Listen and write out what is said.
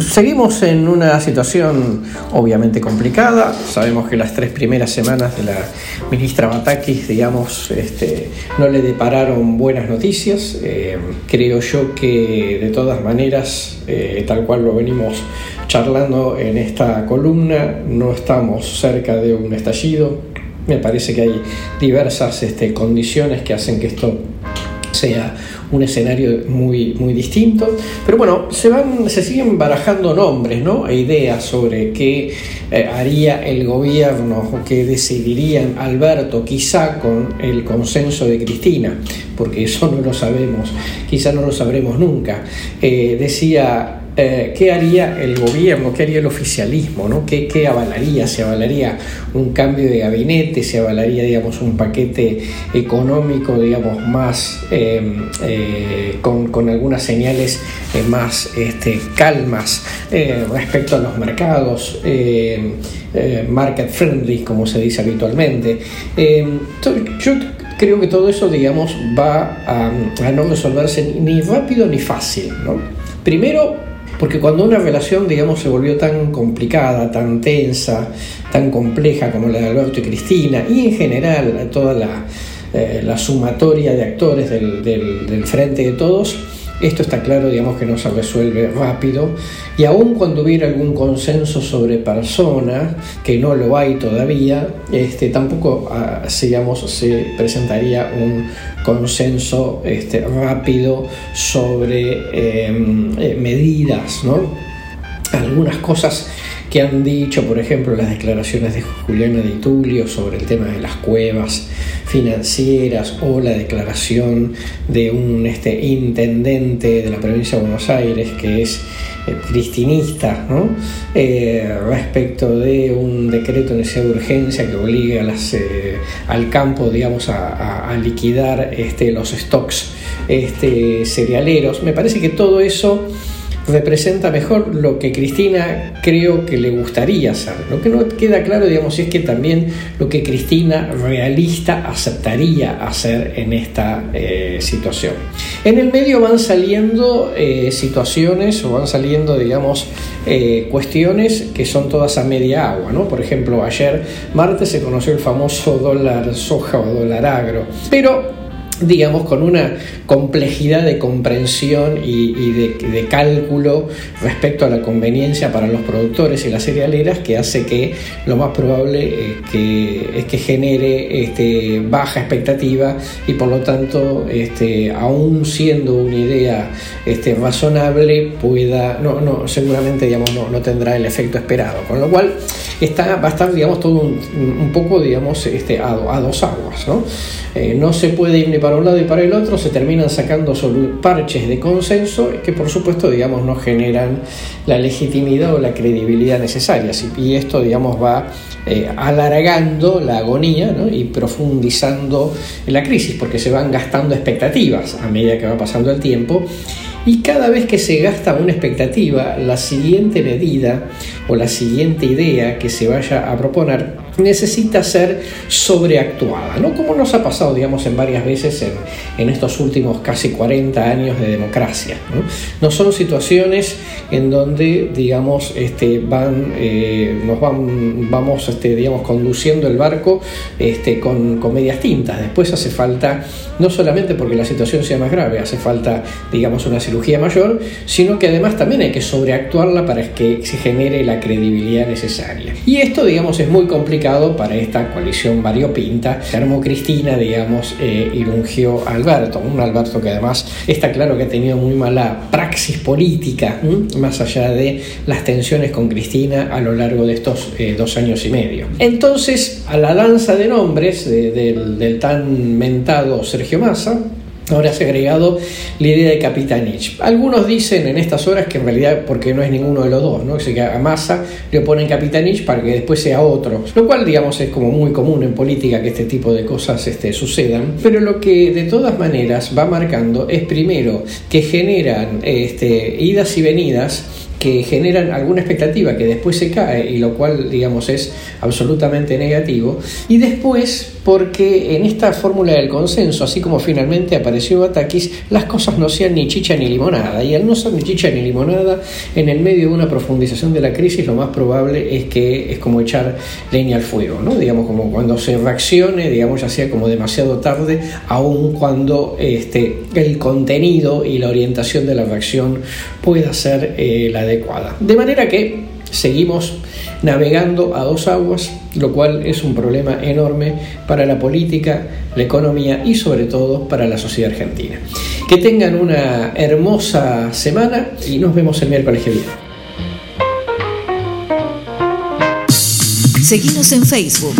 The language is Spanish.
seguimos en una situación obviamente complicada. Sabemos que las tres primeras semanas de la ministra Batakis, digamos, este, no le depararon buenas noticias. Eh, creo yo que de todas maneras, eh, tal cual lo venimos charlando en esta columna, no estamos cerca de un estallido. Me parece que hay diversas este, condiciones que hacen que esto sea un escenario muy, muy distinto. Pero bueno, se, van, se siguen barajando nombres ¿no? e ideas sobre qué eh, haría el gobierno o qué decidiría Alberto, quizá con el consenso de Cristina, porque eso no lo sabemos, quizá no lo sabremos nunca. Eh, decía eh, ¿qué haría el gobierno, qué haría el oficialismo. ¿Qué, ¿Qué, avalaría? ¿Se avalaría un cambio de gabinete? ¿Se avalaría, digamos, un paquete económico, digamos, más, em, eh, con, algunas señales eh, más este, calmas respecto a los mercados? Market friendly, como se dice habitualmente. Yo creo que todo eso, digamos, va a, no resolverse ni rápido ni fácil. Primero, porque cuando una relación, digamos, se volvió tan complicada, tan tensa, tan compleja como la de Alberto y Cristina, y en general toda la, eh, sumatoria de actores del, del Frente de Todos, esto está claro, digamos, que no se resuelve rápido y aun cuando hubiera algún consenso sobre personas, que no lo hay todavía, este, tampoco ah, digamos, se presentaría un consenso este, rápido sobre em, eh, medidas, ¿no? Algunas cosas que han dicho, por ejemplo, las declaraciones de Juliana Di Tulio sobre el tema de las cuevas financieras o la declaración de un este, intendente de la provincia de Buenos Aires que es eh, cristinista eh, respecto de un decreto de necesidad de urgencia que obliga eh, al campo digamos, a, a, liquidar este, los stocks este, cerealeros. Me parece que todo eso representa mejor lo que Cristina creo que le gustaría hacer. Lo que no queda claro, digamos, es que también lo que Cristina realista aceptaría hacer en esta eh, situación. En el medio van saliendo eh, situaciones o van saliendo, digamos, eh, cuestiones que son todas a media agua, ¿no? Por ejemplo, ayer martes se conoció el famoso dólar soja o dólar agro, pero digamos, con una complejidad de comprensión y, de, cálculo respecto a la conveniencia para los productores y las cerealeras que hace que lo más probable es que genere este, baja expectativa y por lo tanto, este, aún siendo una idea este, razonable, pueda, no, no, seguramente digamos, no, no tendrá el efecto esperado. Con lo cual está, va a estar digamos, todo un, poco digamos, este, a, a dos aguas. ¿no? Eh, no se puede ir ni para un lado ni para el otro, se terminan sacando parches de consenso que por supuesto digamos no generan la legitimidad o la credibilidad necesarias y esto digamos va eh, alargando la agonía y profundizando la crisis porque se van gastando expectativas a medida que va pasando el tiempo y cada vez que se gasta una expectativa, la siguiente medida o la siguiente idea que se vaya a proponer necesita ser sobreactuada, ¿no? Como nos ha pasado, digamos, en varias veces en, estos últimos casi 40 años de democracia. No, son situaciones en donde, digamos, este, van, eh, nos van, vamos, este, digamos, conduciendo el barco este, con, con medias tintas. Después hace falta, no solamente porque la situación sea más grave, hace falta, digamos, una cirugía mayor, sino que además también hay que sobreactuarla para que se genere la credibilidad necesaria. Y esto, digamos, es muy complicado para esta coalición variopinta. Se armó Cristina, digamos, eh, y a Alberto, un Alberto que además está claro que ha tenido muy mala praxis política, más allá de las tensiones con Cristina a lo largo de estos eh, dos años y medio. Entonces, a la danza de nombres del, del tan mentado Sergio Massa, Ahora se ha agregado la idea de Capitanich. Algunos dicen en estas horas que en realidad porque no es ninguno de los dos, ¿no? que a Massa le oponen Capitanich para que después sea otro. Lo cual, digamos, es como muy común en política que este tipo de cosas este, sucedan. Pero lo que de todas maneras va marcando es primero que generan este, idas y venidas que generan alguna expectativa que después se cae y lo cual digamos es absolutamente negativo. Y después porque en esta fórmula del consenso así como finalmente apareció Batakis las cosas no sean ni chicha ni limonada. Y al no ser ni chicha ni limonada en el medio de una profundización de la crisis lo más probable es que es como echar leña al fuego no digamos como cuando se reaccione digamos ya sea como demasiado tarde aun cuando este, el contenido y la orientación de la reacción pueda ser eh, la De manera que seguimos navegando a dos aguas, lo cual es un problema enorme para la política, la economía y sobre todo para la sociedad argentina. Que tengan una hermosa semana y nos vemos el miércoles que viene. En Facebook.